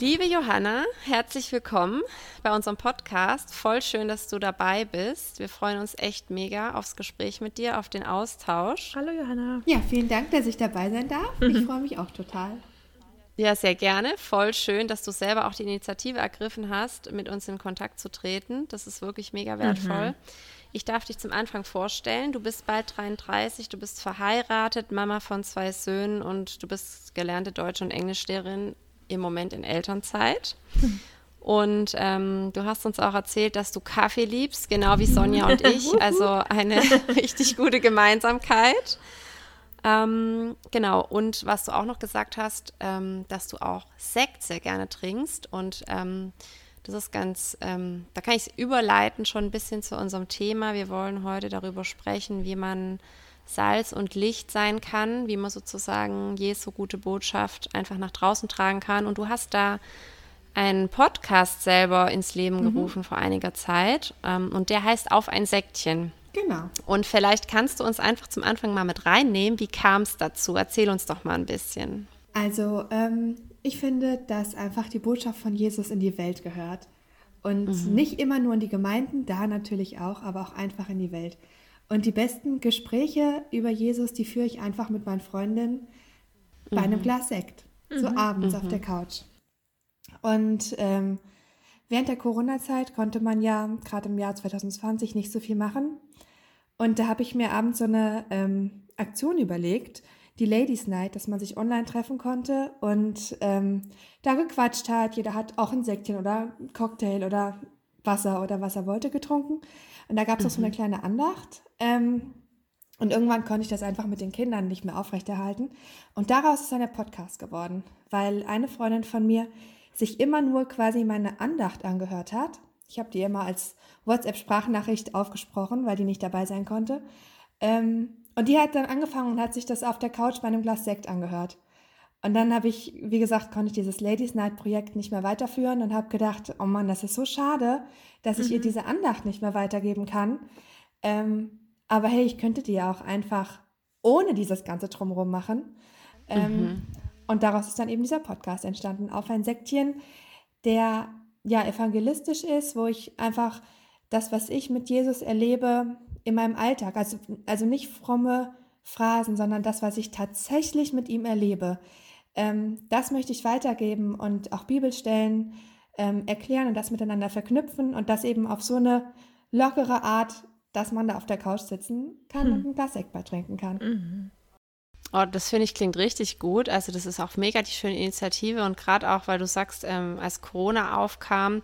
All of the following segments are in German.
Liebe Johanna, herzlich willkommen bei unserem Podcast. Voll schön, dass du dabei bist. Wir freuen uns echt mega aufs Gespräch mit dir, auf den Austausch. Hallo Johanna. Ja, vielen Dank, dass ich dabei sein darf. Ich mhm. freue mich auch total. Ja, sehr gerne. Voll schön, dass du selber auch die Initiative ergriffen hast, mit uns in Kontakt zu treten. Das ist wirklich mega wertvoll. Mhm. Ich darf dich zum Anfang vorstellen. Du bist bald 33, du bist verheiratet, Mama von zwei Söhnen und du bist gelernte Deutsch- und Englischlehrerin im Moment in Elternzeit. Und ähm, du hast uns auch erzählt, dass du Kaffee liebst, genau wie Sonja und ich. Also eine richtig gute Gemeinsamkeit. Ähm, genau, und was du auch noch gesagt hast, ähm, dass du auch Sekt sehr gerne trinkst. Und ähm, das ist ganz, ähm, da kann ich es überleiten schon ein bisschen zu unserem Thema. Wir wollen heute darüber sprechen, wie man Salz und Licht sein kann, wie man sozusagen Jesu gute Botschaft einfach nach draußen tragen kann. Und du hast da einen Podcast selber ins Leben mhm. gerufen vor einiger Zeit ähm, und der heißt Auf ein Säckchen. Genau. Und vielleicht kannst du uns einfach zum Anfang mal mit reinnehmen. Wie kam es dazu? Erzähl uns doch mal ein bisschen. Also, ähm, ich finde, dass einfach die Botschaft von Jesus in die Welt gehört. Und mhm. nicht immer nur in die Gemeinden, da natürlich auch, aber auch einfach in die Welt. Und die besten Gespräche über Jesus, die führe ich einfach mit meinen Freundinnen mhm. bei einem mhm. Glas Sekt, mhm. so abends mhm. auf der Couch. Und ähm, während der Corona-Zeit konnte man ja gerade im Jahr 2020 nicht so viel machen. Und da habe ich mir abends so eine ähm, Aktion überlegt, die Ladies Night, dass man sich online treffen konnte und ähm, da gequatscht hat. Jeder hat auch ein Säckchen oder Cocktail oder Wasser oder was er wollte getrunken. Und da gab es mhm. auch so eine mhm. kleine Andacht. Ähm, und irgendwann konnte ich das einfach mit den Kindern nicht mehr aufrechterhalten. Und daraus ist eine Podcast geworden, weil eine Freundin von mir sich immer nur quasi meine Andacht angehört hat. Ich habe die immer als WhatsApp-Sprachnachricht aufgesprochen, weil die nicht dabei sein konnte. Ähm, und die hat dann angefangen und hat sich das auf der Couch bei einem Glas Sekt angehört. Und dann habe ich, wie gesagt, konnte ich dieses Ladies Night Projekt nicht mehr weiterführen und habe gedacht, oh Mann, das ist so schade, dass ich ihr mhm. diese Andacht nicht mehr weitergeben kann. Ähm, aber hey, ich könnte die ja auch einfach ohne dieses ganze Drumherum machen. Ähm, mhm. Und daraus ist dann eben dieser Podcast entstanden, auf ein Säckchen, der ja evangelistisch ist, wo ich einfach das, was ich mit Jesus erlebe, in meinem Alltag, also, also nicht fromme Phrasen, sondern das, was ich tatsächlich mit ihm erlebe, ähm, das möchte ich weitergeben und auch Bibelstellen ähm, erklären und das miteinander verknüpfen und das eben auf so eine lockere Art, dass man da auf der Couch sitzen kann hm. und ein Glas Sekt trinken kann. Mhm. Oh, das finde ich klingt richtig gut. Also das ist auch mega die schöne Initiative und gerade auch, weil du sagst, ähm, als Corona aufkam,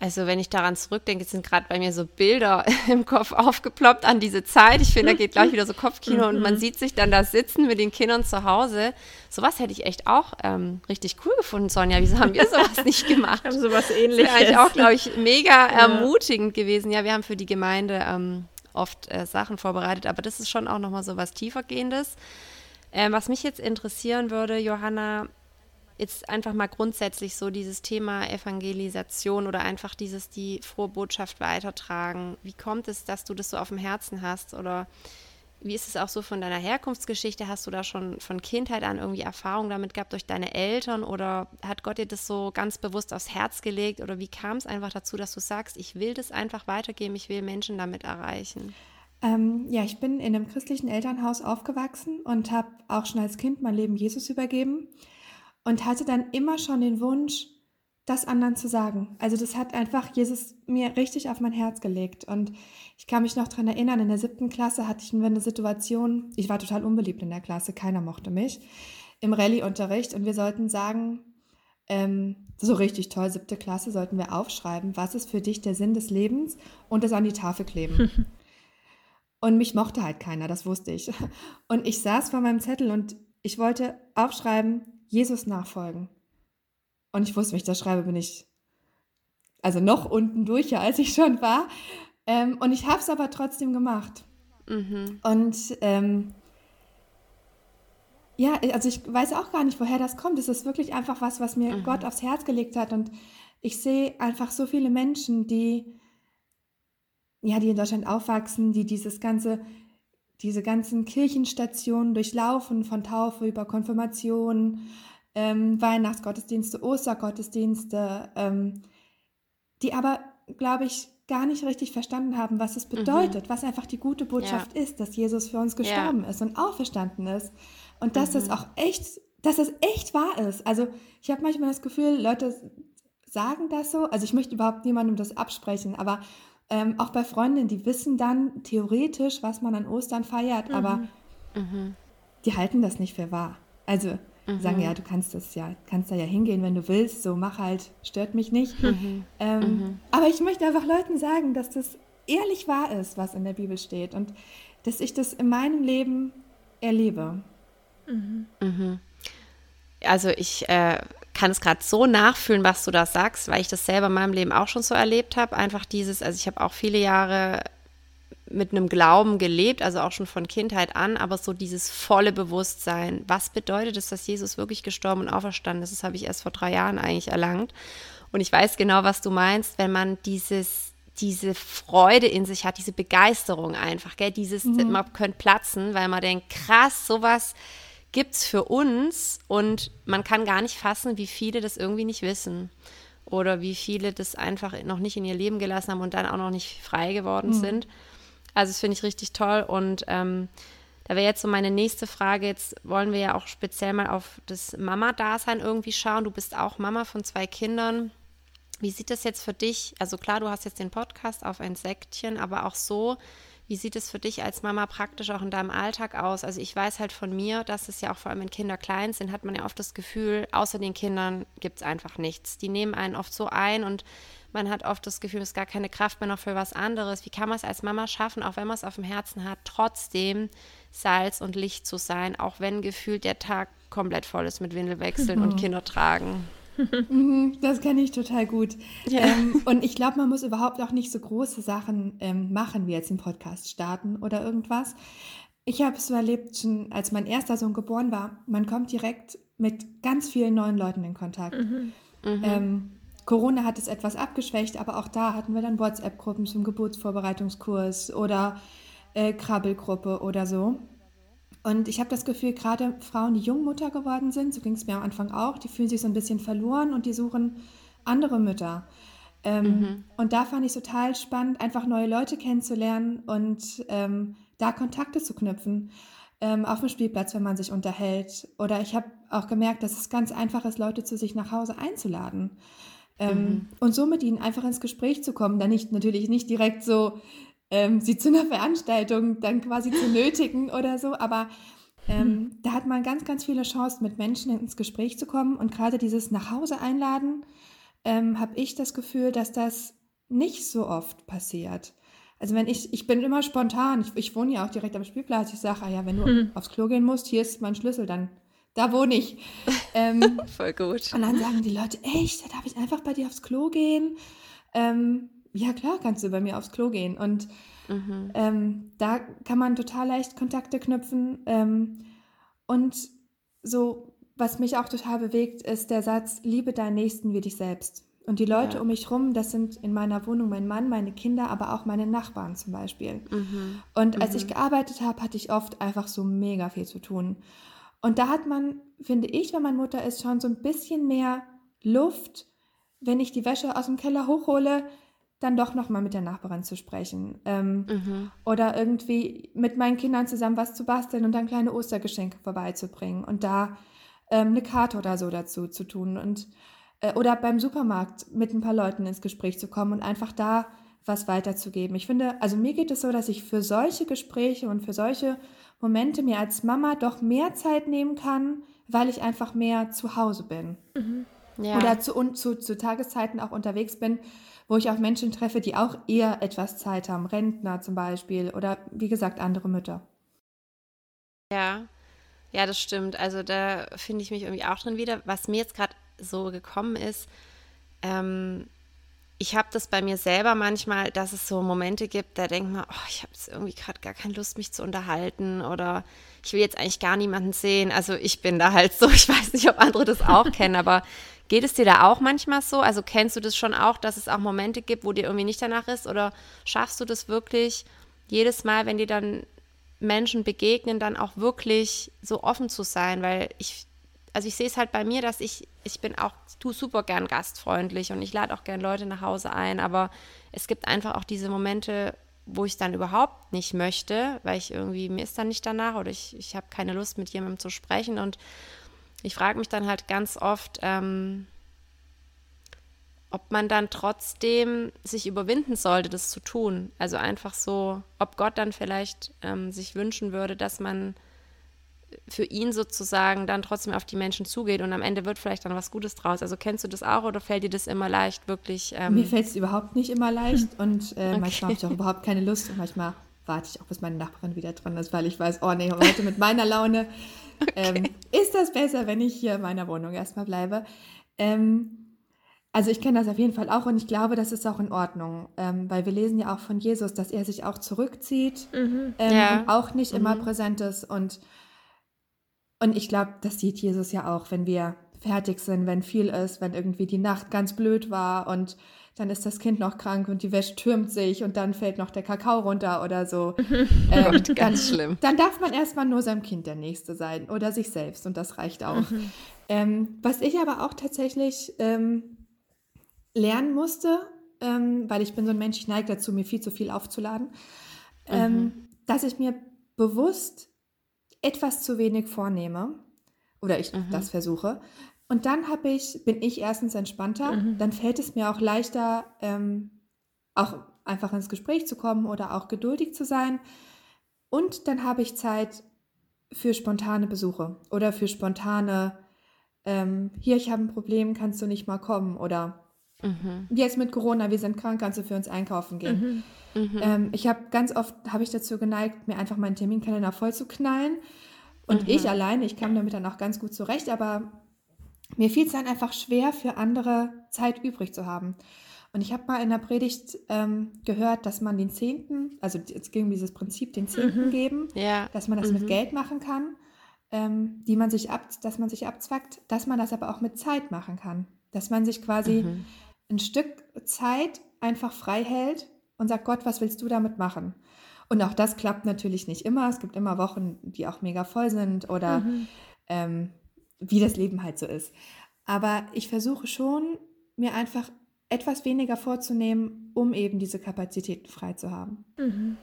also wenn ich daran zurückdenke, sind gerade bei mir so Bilder im Kopf aufgeploppt an diese Zeit. Ich finde, da geht gleich wieder so Kopfkino und man mhm. sieht sich dann da sitzen mit den Kindern zu Hause. Sowas hätte ich echt auch ähm, richtig cool gefunden, Sonja. Wieso haben wir sowas nicht gemacht? Haben sowas ähnliches. Das wäre eigentlich auch, glaube ich, mega ermutigend gewesen. Ja, wir haben für die Gemeinde ähm, oft äh, Sachen vorbereitet, aber das ist schon auch nochmal so was tiefergehendes. Ähm, was mich jetzt interessieren würde, Johanna, jetzt einfach mal grundsätzlich so dieses Thema Evangelisation oder einfach dieses die frohe Botschaft weitertragen. Wie kommt es, dass du das so auf dem Herzen hast oder wie ist es auch so von deiner Herkunftsgeschichte? Hast du da schon von Kindheit an irgendwie Erfahrung damit gehabt durch deine Eltern oder hat Gott dir das so ganz bewusst aufs Herz gelegt oder wie kam es einfach dazu, dass du sagst, ich will das einfach weitergeben, ich will Menschen damit erreichen? Ähm, ja, ich bin in einem christlichen Elternhaus aufgewachsen und habe auch schon als Kind mein Leben Jesus übergeben. Und hatte dann immer schon den Wunsch, das anderen zu sagen. Also das hat einfach Jesus mir richtig auf mein Herz gelegt. Und ich kann mich noch daran erinnern, in der siebten Klasse hatte ich eine Situation, ich war total unbeliebt in der Klasse, keiner mochte mich, im Rallye-Unterricht und wir sollten sagen, ähm, so richtig toll, siebte Klasse, sollten wir aufschreiben, was ist für dich der Sinn des Lebens und das an die Tafel kleben. und mich mochte halt keiner, das wusste ich. Und ich saß vor meinem Zettel und ich wollte aufschreiben, Jesus nachfolgen. Und ich wusste, wenn ich das schreibe, bin ich also noch unten durch, als ich schon war. Ähm, und ich habe es aber trotzdem gemacht. Mhm. Und ähm, ja, also ich weiß auch gar nicht, woher das kommt. Es ist wirklich einfach was, was mir mhm. Gott aufs Herz gelegt hat. Und ich sehe einfach so viele Menschen, die, ja, die in Deutschland aufwachsen, die dieses ganze, diese ganzen Kirchenstationen durchlaufen, von Taufe über Konfirmation, ähm, Weihnachtsgottesdienste, Ostergottesdienste, ähm, die aber, glaube ich, gar nicht richtig verstanden haben, was es mhm. bedeutet, mhm. was einfach die gute Botschaft ja. ist, dass Jesus für uns gestorben ja. ist und auferstanden ist. Und dass mhm. das auch echt, dass das echt wahr ist. Also ich habe manchmal das Gefühl, Leute sagen das so. Also ich möchte überhaupt niemandem das absprechen, aber ähm, auch bei Freundinnen, die wissen dann theoretisch, was man an Ostern feiert, mhm. aber mhm. die halten das nicht für wahr. Also mhm. sagen, ja, du kannst das ja, kannst da ja hingehen, wenn du willst, so mach halt, stört mich nicht. Mhm. Ähm, mhm. aber ich möchte einfach Leuten sagen, dass das ehrlich wahr ist, was in der Bibel steht und dass ich das in meinem Leben erlebe. Mhm. Also ich äh, kann es gerade so nachfühlen, was du da sagst, weil ich das selber in meinem Leben auch schon so erlebt habe. Einfach dieses, also ich habe auch viele Jahre mit einem Glauben gelebt, also auch schon von Kindheit an, aber so dieses volle Bewusstsein, was bedeutet es, dass Jesus wirklich gestorben und auferstanden ist, das habe ich erst vor drei Jahren eigentlich erlangt. Und ich weiß genau, was du meinst, wenn man dieses, diese Freude in sich hat, diese Begeisterung einfach, gell, dieses, mhm. man könnte platzen, weil man denkt, krass, sowas gibt es für uns und man kann gar nicht fassen, wie viele das irgendwie nicht wissen oder wie viele das einfach noch nicht in ihr Leben gelassen haben und dann auch noch nicht frei geworden mhm. sind. Also das finde ich richtig toll und ähm, da wäre jetzt so meine nächste Frage. Jetzt wollen wir ja auch speziell mal auf das Mama-Dasein irgendwie schauen. Du bist auch Mama von zwei Kindern. Wie sieht das jetzt für dich? Also klar, du hast jetzt den Podcast auf ein Säckchen, aber auch so, wie sieht es für dich als Mama praktisch auch in deinem Alltag aus? Also ich weiß halt von mir, dass es ja auch vor allem, wenn Kinder klein sind, hat man ja oft das Gefühl, außer den Kindern gibt es einfach nichts. Die nehmen einen oft so ein und man hat oft das Gefühl, es ist gar keine Kraft mehr noch für was anderes. Wie kann man es als Mama schaffen, auch wenn man es auf dem Herzen hat, trotzdem Salz und Licht zu sein, auch wenn gefühlt der Tag komplett voll ist mit Windelwechseln mhm. und Kindertragen? Mhm, das kenne ich total gut. Ja. Ähm, und ich glaube, man muss überhaupt auch nicht so große Sachen ähm, machen, wie jetzt einen Podcast starten oder irgendwas. Ich habe es so erlebt, schon als mein erster Sohn geboren war, man kommt direkt mit ganz vielen neuen Leuten in Kontakt. Mhm. Mhm. Ähm, Corona hat es etwas abgeschwächt, aber auch da hatten wir dann WhatsApp-Gruppen zum Geburtsvorbereitungskurs oder äh, Krabbelgruppe oder so. Und ich habe das Gefühl, gerade Frauen, die Jungmutter geworden sind, so ging es mir am Anfang auch, die fühlen sich so ein bisschen verloren und die suchen andere Mütter. Ähm, mhm. Und da fand ich total spannend, einfach neue Leute kennenzulernen und ähm, da Kontakte zu knüpfen. Ähm, auf dem Spielplatz, wenn man sich unterhält. Oder ich habe auch gemerkt, dass es ganz einfach ist, Leute zu sich nach Hause einzuladen. Ähm, mhm. Und so mit ihnen einfach ins Gespräch zu kommen, dann nicht natürlich nicht direkt so ähm, sie zu einer Veranstaltung dann quasi zu nötigen oder so, aber ähm, mhm. da hat man ganz, ganz viele Chancen, mit Menschen ins Gespräch zu kommen und gerade dieses nach Hause einladen, ähm, habe ich das Gefühl, dass das nicht so oft passiert. Also wenn ich, ich bin immer spontan, ich, ich wohne ja auch direkt am Spielplatz, ich sage, ah ja, wenn du mhm. aufs Klo gehen musst, hier ist mein Schlüssel, dann da wohne ich. Ähm, Voll gut. Und dann sagen die Leute, echt, darf ich einfach bei dir aufs Klo gehen? Ähm, ja klar, kannst du bei mir aufs Klo gehen. Und mhm. ähm, da kann man total leicht Kontakte knüpfen. Ähm, und so, was mich auch total bewegt, ist der Satz, liebe deinen Nächsten wie dich selbst. Und die Leute ja. um mich rum, das sind in meiner Wohnung mein Mann, meine Kinder, aber auch meine Nachbarn zum Beispiel. Mhm. Und als mhm. ich gearbeitet habe, hatte ich oft einfach so mega viel zu tun. Und da hat man, finde ich, wenn man Mutter ist, schon so ein bisschen mehr Luft, wenn ich die Wäsche aus dem Keller hochhole, dann doch nochmal mit der Nachbarin zu sprechen. Ähm, mhm. Oder irgendwie mit meinen Kindern zusammen was zu basteln und dann kleine Ostergeschenke vorbeizubringen. Und da ähm, eine Karte oder so dazu zu tun und äh, oder beim Supermarkt mit ein paar Leuten ins Gespräch zu kommen und einfach da was weiterzugeben. Ich finde, also mir geht es so, dass ich für solche Gespräche und für solche Momente mir als Mama doch mehr Zeit nehmen kann, weil ich einfach mehr zu Hause bin. Mhm. Ja. Oder zu, und zu, zu Tageszeiten auch unterwegs bin, wo ich auch Menschen treffe, die auch eher etwas Zeit haben. Rentner zum Beispiel oder wie gesagt andere Mütter. Ja, ja, das stimmt. Also da finde ich mich irgendwie auch drin wieder. Was mir jetzt gerade so gekommen ist, ähm, ich habe das bei mir selber manchmal, dass es so Momente gibt, da denkt man, oh, ich habe jetzt irgendwie gerade gar keine Lust, mich zu unterhalten oder ich will jetzt eigentlich gar niemanden sehen. Also ich bin da halt so, ich weiß nicht, ob andere das auch kennen, aber geht es dir da auch manchmal so? Also kennst du das schon auch, dass es auch Momente gibt, wo dir irgendwie nicht danach ist oder schaffst du das wirklich jedes Mal, wenn dir dann Menschen begegnen, dann auch wirklich so offen zu sein? Weil ich also ich sehe es halt bei mir, dass ich, ich bin auch, tu super gern gastfreundlich und ich lade auch gern Leute nach Hause ein, aber es gibt einfach auch diese Momente, wo ich dann überhaupt nicht möchte, weil ich irgendwie, mir ist dann nicht danach oder ich, ich habe keine Lust, mit jemandem zu sprechen und ich frage mich dann halt ganz oft, ähm, ob man dann trotzdem sich überwinden sollte, das zu tun. Also einfach so, ob Gott dann vielleicht ähm, sich wünschen würde, dass man für ihn sozusagen dann trotzdem auf die Menschen zugeht und am Ende wird vielleicht dann was Gutes draus. Also kennst du das auch oder fällt dir das immer leicht, wirklich? Ähm Mir fällt es überhaupt nicht immer leicht und äh, okay. manchmal habe ich auch überhaupt keine Lust und manchmal warte ich auch, bis meine Nachbarin wieder dran ist, weil ich weiß, oh nee, heute mit meiner Laune okay. ähm, ist das besser, wenn ich hier in meiner Wohnung erstmal bleibe. Ähm, also ich kenne das auf jeden Fall auch und ich glaube, das ist auch in Ordnung, ähm, weil wir lesen ja auch von Jesus, dass er sich auch zurückzieht mhm. ähm, ja. und auch nicht mhm. immer präsent ist und und ich glaube, das sieht Jesus ja auch, wenn wir fertig sind, wenn viel ist, wenn irgendwie die Nacht ganz blöd war und dann ist das Kind noch krank und die Wäsche türmt sich und dann fällt noch der Kakao runter oder so. ähm, Gott, ganz dann, schlimm. Dann darf man erstmal nur seinem Kind der Nächste sein oder sich selbst und das reicht auch. Mhm. Ähm, was ich aber auch tatsächlich ähm, lernen musste, ähm, weil ich bin so ein Mensch, ich neige dazu, mir viel zu viel aufzuladen, ähm, mhm. dass ich mir bewusst etwas zu wenig vornehme oder ich mhm. das versuche. Und dann habe ich, bin ich erstens entspannter, mhm. dann fällt es mir auch leichter, ähm, auch einfach ins Gespräch zu kommen oder auch geduldig zu sein. Und dann habe ich Zeit für spontane Besuche oder für spontane, ähm, hier, ich habe ein Problem, kannst du nicht mal kommen oder mhm. jetzt mit Corona, wir sind krank, kannst du für uns einkaufen gehen. Mhm. Mhm. Ähm, ich habe ganz oft, habe ich dazu geneigt, mir einfach meinen Terminkalender voll zu knallen. Und mhm. ich alleine, ich kam damit dann auch ganz gut zurecht, aber mir fiel es dann einfach schwer, für andere Zeit übrig zu haben. Und ich habe mal in der Predigt ähm, gehört, dass man den Zehnten, also es ging um dieses Prinzip, den Zehnten mhm. geben, ja. dass man das mit mhm. Geld machen kann, ähm, die man sich ab, dass man sich abzwackt, dass man das aber auch mit Zeit machen kann. Dass man sich quasi mhm. ein Stück Zeit einfach frei hält und sagt, Gott, was willst du damit machen? Und auch das klappt natürlich nicht immer. Es gibt immer Wochen, die auch mega voll sind oder mhm. ähm, wie das Leben halt so ist. Aber ich versuche schon, mir einfach etwas weniger vorzunehmen, um eben diese Kapazitäten frei zu haben. Mhm.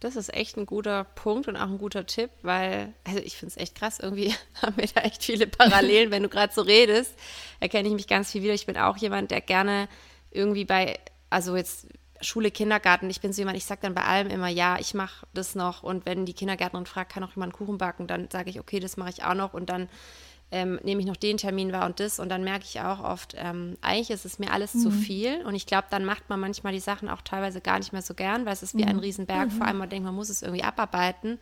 Das ist echt ein guter Punkt und auch ein guter Tipp, weil, also ich finde es echt krass, irgendwie haben wir da echt viele Parallelen, wenn du gerade so redest, erkenne ich mich ganz viel wieder. Ich bin auch jemand, der gerne irgendwie bei also jetzt Schule, Kindergarten, ich bin so jemand, ich sage dann bei allem immer, ja, ich mache das noch. Und wenn die Kindergärtnerin fragt, kann auch jemand Kuchen backen, dann sage ich, okay, das mache ich auch noch. Und dann ähm, nehme ich noch den Termin wahr und das. Und dann merke ich auch oft, ähm, eigentlich ist es mir alles mhm. zu viel. Und ich glaube, dann macht man manchmal die Sachen auch teilweise gar nicht mehr so gern, weil es ist wie mhm. ein Riesenberg. Mhm. Vor allem, man denkt, man muss es irgendwie abarbeiten.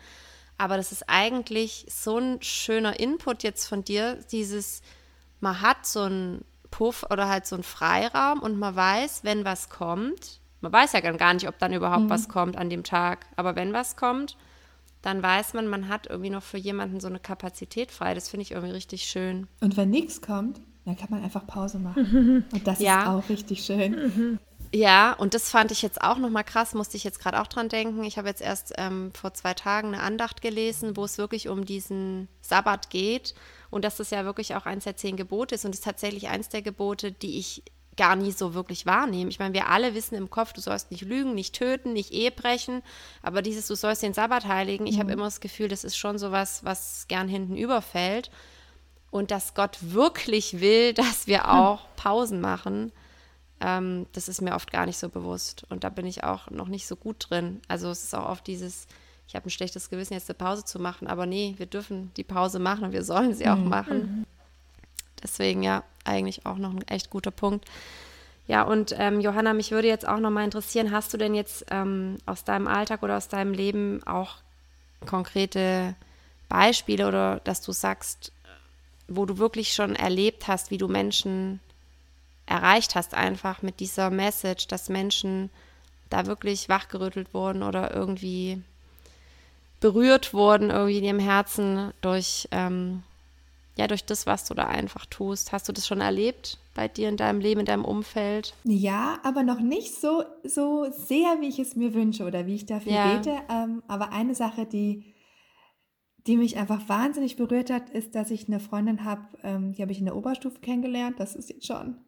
Aber das ist eigentlich so ein schöner Input jetzt von dir, dieses, man hat so ein Puff oder halt so ein Freiraum und man weiß, wenn was kommt, man weiß ja gar nicht, ob dann überhaupt mhm. was kommt an dem Tag, aber wenn was kommt, dann weiß man, man hat irgendwie noch für jemanden so eine Kapazität frei. Das finde ich irgendwie richtig schön. Und wenn nichts kommt, dann kann man einfach Pause machen. Und das ja. ist auch richtig schön. Ja, und das fand ich jetzt auch nochmal krass, musste ich jetzt gerade auch dran denken. Ich habe jetzt erst ähm, vor zwei Tagen eine Andacht gelesen, wo es wirklich um diesen Sabbat geht und dass das ja wirklich auch eins der zehn Gebote ist und es ist tatsächlich eins der Gebote, die ich gar nie so wirklich wahrnehmen. Ich meine, wir alle wissen im Kopf, du sollst nicht lügen, nicht töten, nicht Ehe brechen, aber dieses, du sollst den Sabbat heiligen, ich mhm. habe immer das Gefühl, das ist schon sowas, was gern hinten überfällt. Und dass Gott wirklich will, dass wir hm. auch hm. Pausen machen, ähm, das ist mir oft gar nicht so bewusst. Und da bin ich auch noch nicht so gut drin. Also es ist auch oft dieses, ich habe ein schlechtes Gewissen, jetzt eine Pause zu machen, aber nee, wir dürfen die Pause machen und wir sollen sie auch mhm. machen. Deswegen ja, eigentlich auch noch ein echt guter Punkt. Ja, und ähm, Johanna, mich würde jetzt auch noch mal interessieren, hast du denn jetzt ähm, aus deinem Alltag oder aus deinem Leben auch konkrete Beispiele oder dass du sagst, wo du wirklich schon erlebt hast, wie du Menschen erreicht hast, einfach mit dieser Message, dass Menschen da wirklich wachgerüttelt wurden oder irgendwie berührt wurden, irgendwie in ihrem Herzen durch ähm, ja, durch das, was du da einfach tust. Hast du das schon erlebt bei dir in deinem Leben, in deinem Umfeld? Ja, aber noch nicht so, so sehr, wie ich es mir wünsche oder wie ich dafür ja. bete. Ähm, aber eine Sache, die, die mich einfach wahnsinnig berührt hat, ist, dass ich eine Freundin habe, ähm, die habe ich in der Oberstufe kennengelernt. Das ist jetzt schon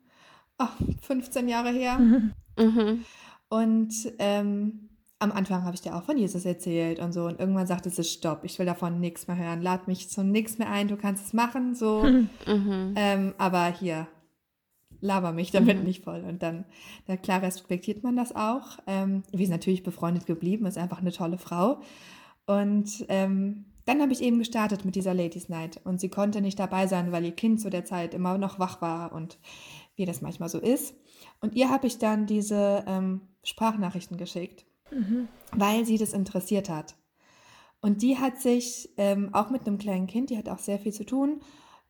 oh, 15 Jahre her. Mhm. Mhm. Und ähm, am Anfang habe ich dir auch von Jesus erzählt und so. Und irgendwann sagte sie, stopp, ich will davon nichts mehr hören. Lad mich zu nichts mehr ein, du kannst es machen, so. Mhm. Ähm, aber hier, laber mich damit mhm. nicht voll. Und dann, na klar, respektiert man das auch. Ähm, wir sind natürlich befreundet geblieben, ist einfach eine tolle Frau. Und ähm, dann habe ich eben gestartet mit dieser Ladies Night. Und sie konnte nicht dabei sein, weil ihr Kind zu der Zeit immer noch wach war und wie das manchmal so ist. Und ihr habe ich dann diese ähm, Sprachnachrichten geschickt mhm. weil sie das interessiert hat. Und die hat sich ähm, auch mit einem kleinen Kind, die hat auch sehr viel zu tun,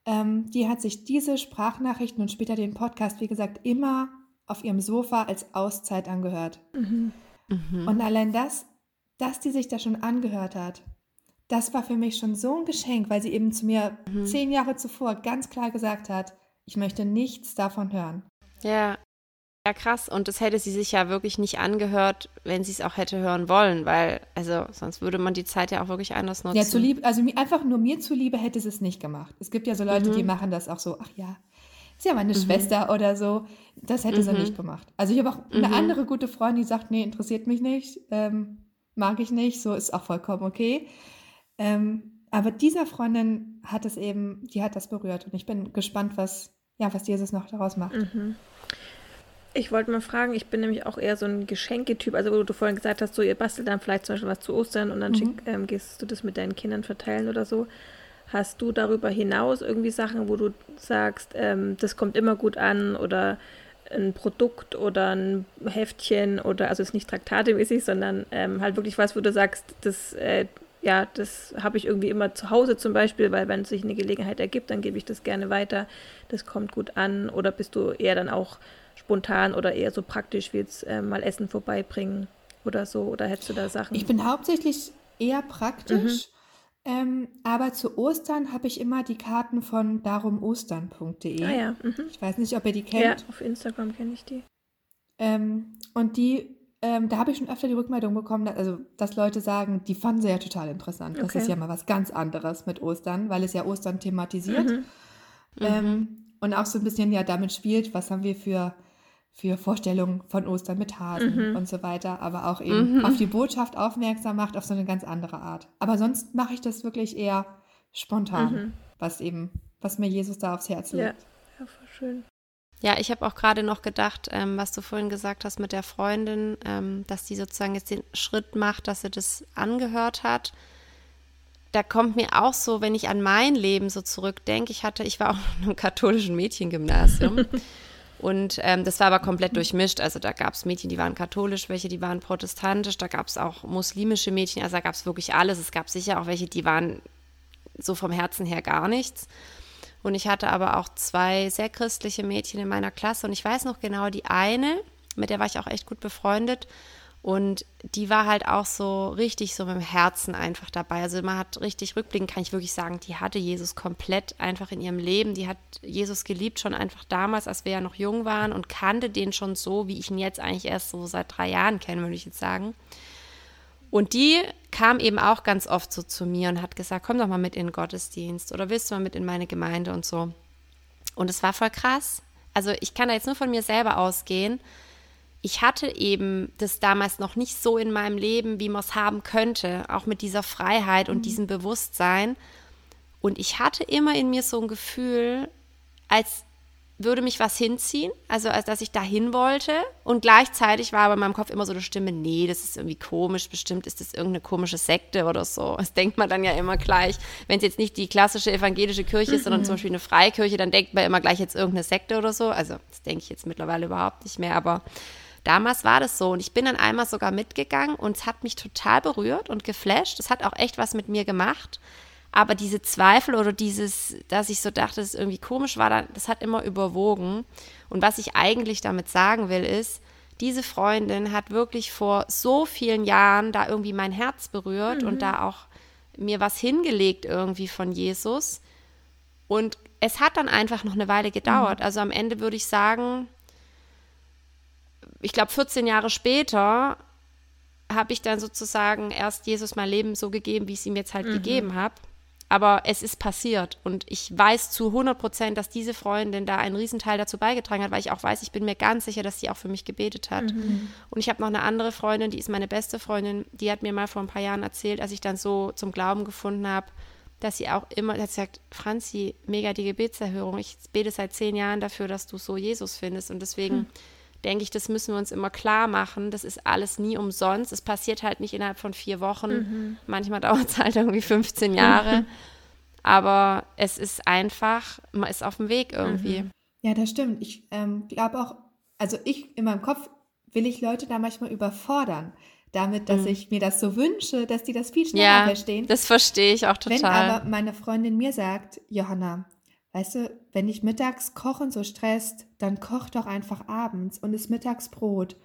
ähm, die hat sich diese Sprachnachrichten und später den Podcast, wie gesagt, immer auf ihrem Sofa als Auszeit angehört. Mhm. Mhm. Und allein das, dass die sich da schon angehört hat, das war für mich schon so ein Geschenk, weil sie eben zu mir mhm. zehn Jahre zuvor ganz klar gesagt hat, ich möchte nichts davon hören. Ja, ja, krass. Und das hätte sie sich ja wirklich nicht angehört, wenn sie es auch hätte hören wollen, weil, also sonst würde man die Zeit ja auch wirklich anders nutzen. Ja, zuliebe, also einfach nur mir zuliebe hätte sie es nicht gemacht. Es gibt ja so Leute, mhm. die machen das auch so, ach ja, ist ja meine mhm. Schwester oder so. Das hätte mhm. sie nicht gemacht. Also ich habe auch eine mhm. andere gute Freundin, die sagt, nee, interessiert mich nicht, ähm, mag ich nicht, so ist auch vollkommen okay. Ähm, aber dieser Freundin hat es eben, die hat das berührt und ich bin gespannt, was, ja, was Jesus noch daraus macht. Ich wollte mal fragen, ich bin nämlich auch eher so ein Geschenketyp, also wo du vorhin gesagt hast, so ihr bastelt dann vielleicht zum Beispiel was zu Ostern und dann mhm. schick, ähm, gehst du das mit deinen Kindern verteilen oder so. Hast du darüber hinaus irgendwie Sachen, wo du sagst, ähm, das kommt immer gut an oder ein Produkt oder ein Heftchen oder also ist nicht traktatemäßig, sondern ähm, halt wirklich was, wo du sagst, das äh, ja, das habe ich irgendwie immer zu Hause zum Beispiel, weil wenn sich eine Gelegenheit ergibt, dann gebe ich das gerne weiter. Das kommt gut an. Oder bist du eher dann auch spontan oder eher so praktisch wie jetzt äh, mal Essen vorbeibringen oder so? Oder hättest du da Sachen? Ich bin hauptsächlich eher praktisch. Mhm. Ähm, aber zu Ostern habe ich immer die Karten von darumostern.de. Ah ja. Mhm. Ich weiß nicht, ob ihr die kennt. Ja, auf Instagram kenne ich die. Ähm, und die, ähm, da habe ich schon öfter die Rückmeldung bekommen, dass, also, dass Leute sagen, die fanden sie ja total interessant. Okay. Das ist ja mal was ganz anderes mit Ostern, weil es ja Ostern thematisiert. Mhm. Ähm, mhm. und auch so ein bisschen ja damit spielt, was haben wir für für Vorstellungen von Ostern mit Hasen mhm. und so weiter, aber auch eben mhm. auf die Botschaft aufmerksam macht, auf so eine ganz andere Art. Aber sonst mache ich das wirklich eher spontan, mhm. was eben, was mir Jesus da aufs Herz legt. Ja, ja voll schön. Ja, ich habe auch gerade noch gedacht, ähm, was du vorhin gesagt hast mit der Freundin, ähm, dass die sozusagen jetzt den Schritt macht, dass sie das angehört hat. Da kommt mir auch so, wenn ich an mein Leben so zurückdenke, ich hatte, ich war auch in einem katholischen Mädchengymnasium. Und ähm, das war aber komplett durchmischt. Also da gab es Mädchen, die waren katholisch, welche, die waren protestantisch, da gab es auch muslimische Mädchen, also da gab es wirklich alles. Es gab sicher auch welche, die waren so vom Herzen her gar nichts. Und ich hatte aber auch zwei sehr christliche Mädchen in meiner Klasse und ich weiß noch genau, die eine, mit der war ich auch echt gut befreundet. Und die war halt auch so richtig so mit dem Herzen einfach dabei. Also man hat richtig rückblickend, kann ich wirklich sagen, die hatte Jesus komplett einfach in ihrem Leben. Die hat Jesus geliebt schon einfach damals, als wir ja noch jung waren und kannte den schon so, wie ich ihn jetzt eigentlich erst so seit drei Jahren kenne, würde ich jetzt sagen. Und die kam eben auch ganz oft so zu mir und hat gesagt, komm doch mal mit in den Gottesdienst oder willst du mal mit in meine Gemeinde und so. Und es war voll krass, also ich kann da jetzt nur von mir selber ausgehen. Ich hatte eben das damals noch nicht so in meinem Leben, wie man es haben könnte, auch mit dieser Freiheit und mhm. diesem Bewusstsein. Und ich hatte immer in mir so ein Gefühl, als würde mich was hinziehen, also als dass ich dahin wollte. Und gleichzeitig war aber in meinem Kopf immer so eine Stimme, nee, das ist irgendwie komisch, bestimmt ist das irgendeine komische Sekte oder so. Das denkt man dann ja immer gleich. Wenn es jetzt nicht die klassische evangelische Kirche ist, sondern zum Beispiel eine Freikirche, dann denkt man immer gleich jetzt irgendeine Sekte oder so. Also das denke ich jetzt mittlerweile überhaupt nicht mehr, aber damals war das so. Und ich bin dann einmal sogar mitgegangen und es hat mich total berührt und geflasht. Es hat auch echt was mit mir gemacht aber diese Zweifel oder dieses, dass ich so dachte, dass es irgendwie komisch war, das hat immer überwogen. Und was ich eigentlich damit sagen will, ist, diese Freundin hat wirklich vor so vielen Jahren da irgendwie mein Herz berührt mhm. und da auch mir was hingelegt irgendwie von Jesus. Und es hat dann einfach noch eine Weile gedauert. Mhm. Also am Ende würde ich sagen, ich glaube 14 Jahre später habe ich dann sozusagen erst Jesus mein Leben so gegeben, wie ich es ihm jetzt halt mhm. gegeben habe. Aber es ist passiert und ich weiß zu 100 Prozent, dass diese Freundin da einen Riesenteil dazu beigetragen hat, weil ich auch weiß, ich bin mir ganz sicher, dass sie auch für mich gebetet hat. Mhm. Und ich habe noch eine andere Freundin, die ist meine beste Freundin, die hat mir mal vor ein paar Jahren erzählt, als ich dann so zum Glauben gefunden habe, dass sie auch immer, hat gesagt, Franzi, mega die Gebetserhörung. Ich bete seit zehn Jahren dafür, dass du so Jesus findest und deswegen mhm denke ich, das müssen wir uns immer klar machen. Das ist alles nie umsonst. Es passiert halt nicht innerhalb von vier Wochen. Mhm. Manchmal dauert es halt irgendwie 15 Jahre. Mhm. Aber es ist einfach, man ist auf dem Weg irgendwie. Mhm. Ja, das stimmt. Ich ähm, glaube auch, also ich in meinem Kopf will ich Leute da manchmal überfordern damit, dass mhm. ich mir das so wünsche, dass die das viel schneller ja, verstehen. Das verstehe ich auch total. Wenn aber meine Freundin mir sagt, Johanna, Weißt du, wenn dich mittags Kochen so stresst, dann koch doch einfach abends und isst mittags Brot.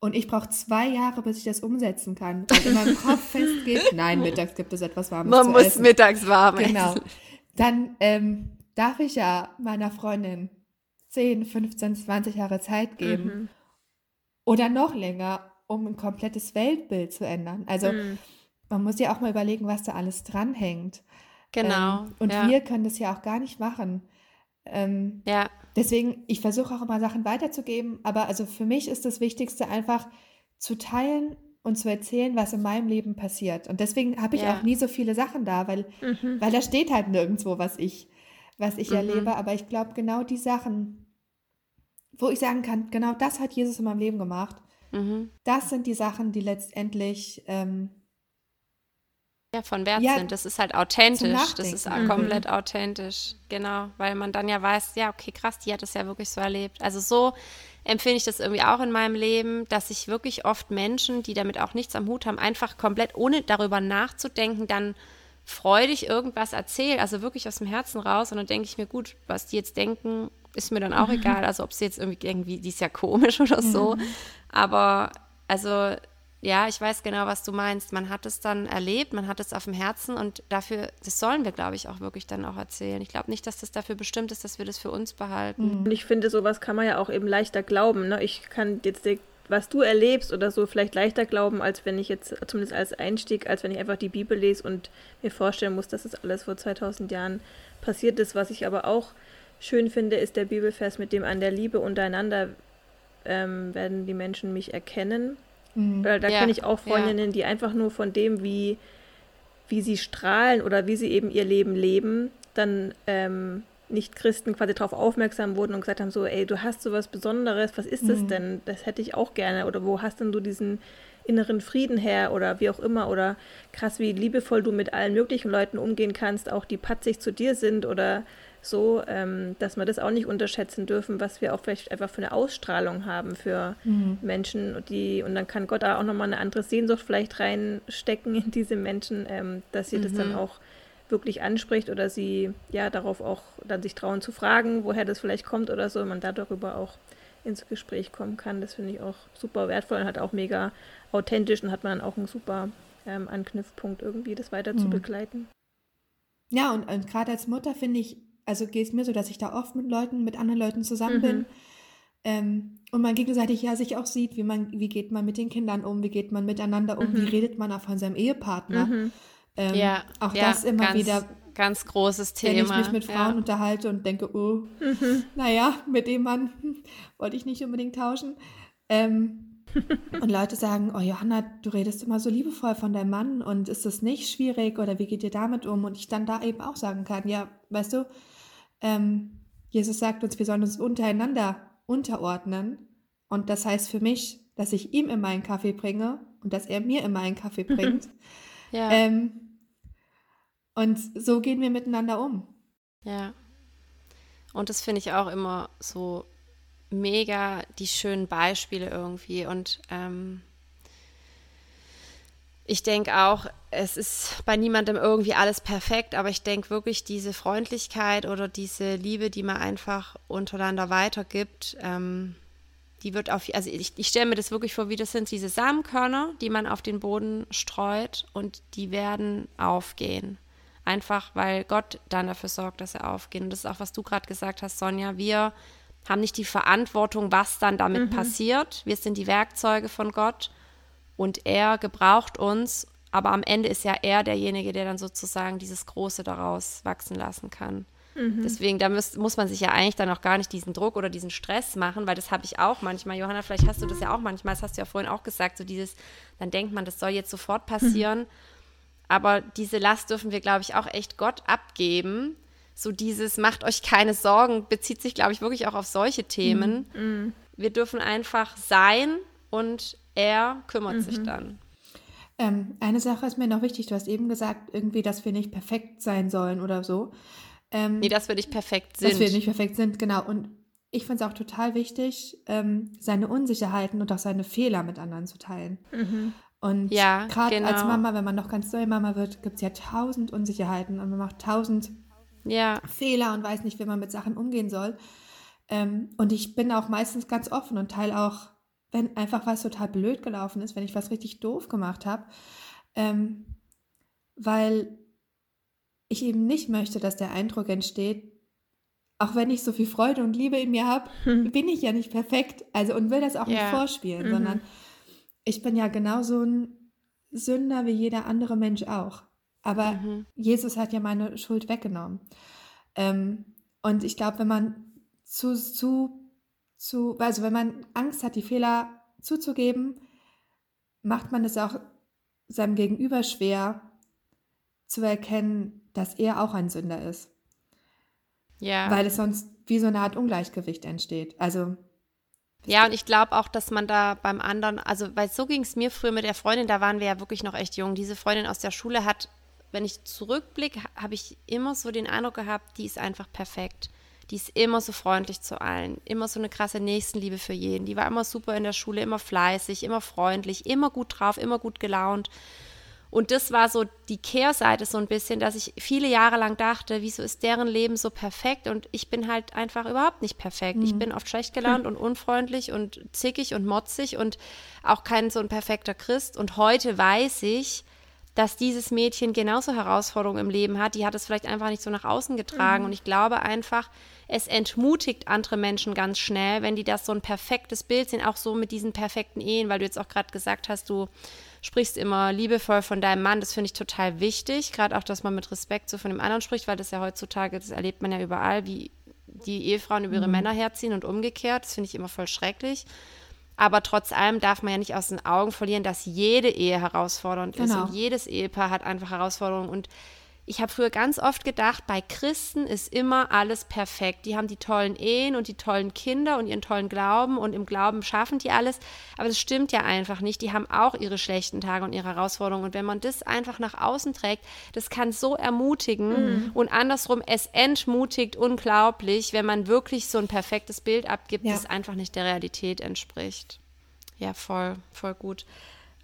Und ich brauche zwei Jahre, bis ich das umsetzen kann. Weil in meinem Kopf festgeht, nein, mittags gibt es etwas Warmes Man zu muss essen. mittags warm Genau. Dann ähm, darf ich ja meiner Freundin 10, 15, 20 Jahre Zeit geben. Mhm. Oder noch länger, um ein komplettes Weltbild zu ändern. Also mhm. man muss ja auch mal überlegen, was da alles dranhängt. Genau. Ähm, und ja. wir können das ja auch gar nicht machen. Ähm, ja. Deswegen, ich versuche auch immer Sachen weiterzugeben, aber also für mich ist das Wichtigste einfach zu teilen und zu erzählen, was in meinem Leben passiert. Und deswegen habe ich ja. auch nie so viele Sachen da, weil, mhm. weil da steht halt nirgendwo, was ich, was ich mhm. erlebe. Aber ich glaube, genau die Sachen, wo ich sagen kann, genau das hat Jesus in meinem Leben gemacht, mhm. das sind die Sachen, die letztendlich ähm, ja, von Wert ja, sind. Das ist halt authentisch. Das ist mhm. komplett authentisch. Genau, weil man dann ja weiß, ja, okay, krass, die hat es ja wirklich so erlebt. Also so empfinde ich das irgendwie auch in meinem Leben, dass ich wirklich oft Menschen, die damit auch nichts am Hut haben, einfach komplett ohne darüber nachzudenken, dann freudig irgendwas erzähle, also wirklich aus dem Herzen raus. Und dann denke ich mir, gut, was die jetzt denken, ist mir dann auch mhm. egal. Also ob sie jetzt irgendwie, irgendwie, die ist ja komisch oder so. Mhm. Aber also ja, ich weiß genau, was du meinst. Man hat es dann erlebt, man hat es auf dem Herzen und dafür, das sollen wir, glaube ich, auch wirklich dann auch erzählen. Ich glaube nicht, dass das dafür bestimmt ist, dass wir das für uns behalten. Und ich finde, sowas kann man ja auch eben leichter glauben. Ne? Ich kann jetzt, was du erlebst oder so, vielleicht leichter glauben, als wenn ich jetzt, zumindest als Einstieg, als wenn ich einfach die Bibel lese und mir vorstellen muss, dass das alles vor 2000 Jahren passiert ist. Was ich aber auch schön finde, ist der Bibelvers mit dem an der Liebe untereinander ähm, werden die Menschen mich erkennen Mhm. Weil da ja. kenne ich auch Freundinnen, ja. die einfach nur von dem, wie, wie sie strahlen oder wie sie eben ihr Leben leben, dann ähm, Nicht-Christen quasi darauf aufmerksam wurden und gesagt haben, so, ey, du hast so was Besonderes, was ist mhm. das denn? Das hätte ich auch gerne. Oder wo hast denn du diesen inneren Frieden her oder wie auch immer oder krass, wie liebevoll du mit allen möglichen Leuten umgehen kannst, auch die patzig zu dir sind oder so, ähm, dass wir das auch nicht unterschätzen dürfen, was wir auch vielleicht einfach für eine Ausstrahlung haben für mhm. Menschen, die, und dann kann Gott auch nochmal eine andere Sehnsucht vielleicht reinstecken in diese Menschen, ähm, dass sie mhm. das dann mhm. auch wirklich anspricht oder sie ja darauf auch dann sich trauen zu fragen, woher das vielleicht kommt oder so, und man da darüber auch ins Gespräch kommen kann. Das finde ich auch super wertvoll und hat auch mega authentisch und hat man dann auch einen super ähm, Anknüpfpunkt irgendwie, das weiter mhm. zu begleiten. Ja, und, und gerade als Mutter finde ich, also geht es mir so, dass ich da oft mit Leuten, mit anderen Leuten zusammen mhm. bin. Ähm, und man gegenseitig ja sich auch sieht, wie man, wie geht man mit den Kindern um, wie geht man miteinander um, mhm. wie redet man auch von seinem Ehepartner. Mhm. Ähm, ja, auch ja, das immer wieder ganz großes Thema. Wenn ich mich mit Frauen ja. unterhalte und denke, oh, mhm. naja, mit dem Mann wollte ich nicht unbedingt tauschen. Ähm, und Leute sagen, oh Johanna, du redest immer so liebevoll von deinem Mann und ist das nicht schwierig oder wie geht ihr damit um? Und ich dann da eben auch sagen kann, ja, weißt du, ähm, Jesus sagt uns, wir sollen uns untereinander unterordnen. Und das heißt für mich, dass ich ihm immer einen Kaffee bringe und dass er mir immer einen Kaffee bringt. ja. Ähm, und so gehen wir miteinander um. Ja. Und das finde ich auch immer so mega die schönen Beispiele irgendwie. Und ähm, ich denke auch, es ist bei niemandem irgendwie alles perfekt, aber ich denke wirklich, diese Freundlichkeit oder diese Liebe, die man einfach untereinander weitergibt, ähm, die wird auf, also ich, ich stelle mir das wirklich vor, wie das sind diese Samenkörner, die man auf den Boden streut und die werden aufgehen. Einfach weil Gott dann dafür sorgt, dass er aufgehen. Und das ist auch, was du gerade gesagt hast, Sonja. Wir haben nicht die Verantwortung, was dann damit mhm. passiert. Wir sind die Werkzeuge von Gott und er gebraucht uns, aber am Ende ist ja er derjenige, der dann sozusagen dieses Große daraus wachsen lassen kann. Mhm. Deswegen, da muss, muss man sich ja eigentlich dann auch gar nicht diesen Druck oder diesen Stress machen, weil das habe ich auch manchmal. Johanna, vielleicht hast du das ja auch manchmal, das hast du ja vorhin auch gesagt, so dieses, dann denkt man, das soll jetzt sofort passieren. Mhm. Aber diese Last dürfen wir, glaube ich, auch echt Gott abgeben. So dieses, macht euch keine Sorgen, bezieht sich, glaube ich, wirklich auch auf solche Themen. Mhm. Wir dürfen einfach sein und er kümmert sich mhm. dann. Ähm, eine Sache ist mir noch wichtig. Du hast eben gesagt, irgendwie, dass wir nicht perfekt sein sollen oder so. Ähm, nee, dass wir nicht perfekt sind. Dass wir nicht perfekt sind, genau. Und ich finde es auch total wichtig, ähm, seine Unsicherheiten und auch seine Fehler mit anderen zu teilen. Mhm. Und ja, gerade genau. als Mama, wenn man noch ganz neue Mama wird, gibt es ja tausend Unsicherheiten und man macht tausend ja. Fehler und weiß nicht, wie man mit Sachen umgehen soll. Ähm, und ich bin auch meistens ganz offen und teile auch, wenn einfach was total blöd gelaufen ist, wenn ich was richtig doof gemacht habe, ähm, weil ich eben nicht möchte, dass der Eindruck entsteht, auch wenn ich so viel Freude und Liebe in mir habe, hm. bin ich ja nicht perfekt. Also und will das auch ja. nicht vorspielen, mhm. sondern ich bin ja genauso ein Sünder wie jeder andere Mensch auch. Aber mhm. Jesus hat ja meine Schuld weggenommen. Ähm, und ich glaube, wenn man zu, zu, zu, also wenn man Angst hat, die Fehler zuzugeben, macht man es auch seinem Gegenüber schwer zu erkennen, dass er auch ein Sünder ist. Ja. Weil es sonst wie so eine Art Ungleichgewicht entsteht. Also. Ja, und ich glaube auch, dass man da beim anderen, also, weil so ging es mir früher mit der Freundin, da waren wir ja wirklich noch echt jung. Diese Freundin aus der Schule hat, wenn ich zurückblicke, habe ich immer so den Eindruck gehabt, die ist einfach perfekt. Die ist immer so freundlich zu allen, immer so eine krasse Nächstenliebe für jeden. Die war immer super in der Schule, immer fleißig, immer freundlich, immer gut drauf, immer gut gelaunt. Und das war so die Kehrseite so ein bisschen, dass ich viele Jahre lang dachte, wieso ist deren Leben so perfekt und ich bin halt einfach überhaupt nicht perfekt. Mhm. Ich bin oft schlecht gelaunt und unfreundlich und zickig und motzig und auch kein so ein perfekter Christ. Und heute weiß ich, dass dieses Mädchen genauso Herausforderungen im Leben hat. Die hat es vielleicht einfach nicht so nach außen getragen. Mhm. Und ich glaube einfach, es entmutigt andere Menschen ganz schnell, wenn die das so ein perfektes Bild sehen, auch so mit diesen perfekten Ehen, weil du jetzt auch gerade gesagt hast, du sprichst immer liebevoll von deinem Mann. Das finde ich total wichtig. Gerade auch, dass man mit Respekt so von dem anderen spricht, weil das ja heutzutage, das erlebt man ja überall, wie die Ehefrauen über ihre mhm. Männer herziehen und umgekehrt. Das finde ich immer voll schrecklich. Aber trotz allem darf man ja nicht aus den Augen verlieren, dass jede Ehe herausfordernd genau. ist und jedes Ehepaar hat einfach Herausforderungen. Und ich habe früher ganz oft gedacht, bei Christen ist immer alles perfekt. Die haben die tollen Ehen und die tollen Kinder und ihren tollen Glauben und im Glauben schaffen die alles. Aber das stimmt ja einfach nicht. Die haben auch ihre schlechten Tage und ihre Herausforderungen. Und wenn man das einfach nach außen trägt, das kann so ermutigen mhm. und andersrum, es entmutigt unglaublich, wenn man wirklich so ein perfektes Bild abgibt, ja. das einfach nicht der Realität entspricht. Ja, voll, voll gut.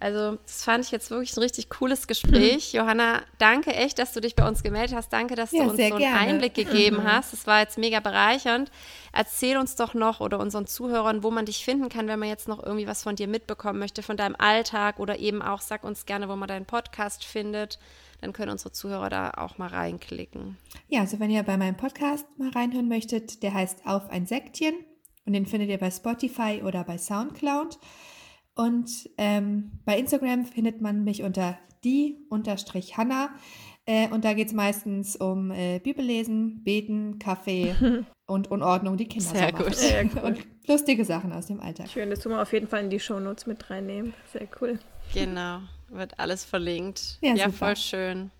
Also, das fand ich jetzt wirklich ein richtig cooles Gespräch. Johanna, danke echt, dass du dich bei uns gemeldet hast. Danke, dass ja, du uns so einen gerne. Einblick gegeben mhm. hast. Das war jetzt mega bereichernd. Erzähl uns doch noch oder unseren Zuhörern, wo man dich finden kann, wenn man jetzt noch irgendwie was von dir mitbekommen möchte, von deinem Alltag oder eben auch, sag uns gerne, wo man deinen Podcast findet. Dann können unsere Zuhörer da auch mal reinklicken. Ja, also wenn ihr bei meinem Podcast mal reinhören möchtet, der heißt Auf ein Sektchen und den findet ihr bei Spotify oder bei Soundcloud. Und ähm, bei Instagram findet man mich unter die-hanna. Äh, und da geht es meistens um äh, Bibellesen, Beten, Kaffee und Unordnung, die Kinder Sehr so gut. machen. Sehr cool. Und lustige Sachen aus dem Alltag. Schön, das tun wir auf jeden Fall in die Shownotes mit reinnehmen. Sehr cool. Genau, wird alles verlinkt. Ja, Ja, super. voll schön.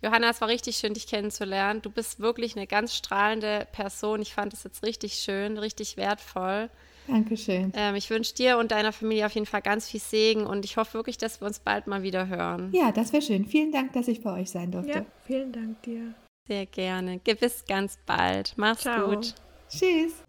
Johanna, es war richtig schön, dich kennenzulernen. Du bist wirklich eine ganz strahlende Person. Ich fand es jetzt richtig schön, richtig wertvoll. Dankeschön. Ähm, ich wünsche dir und deiner Familie auf jeden Fall ganz viel Segen und ich hoffe wirklich, dass wir uns bald mal wieder hören. Ja, das wäre schön. Vielen Dank, dass ich bei euch sein durfte. Ja, vielen Dank dir. Sehr gerne. Gewiss ganz bald. Mach's Ciao. gut. Tschüss.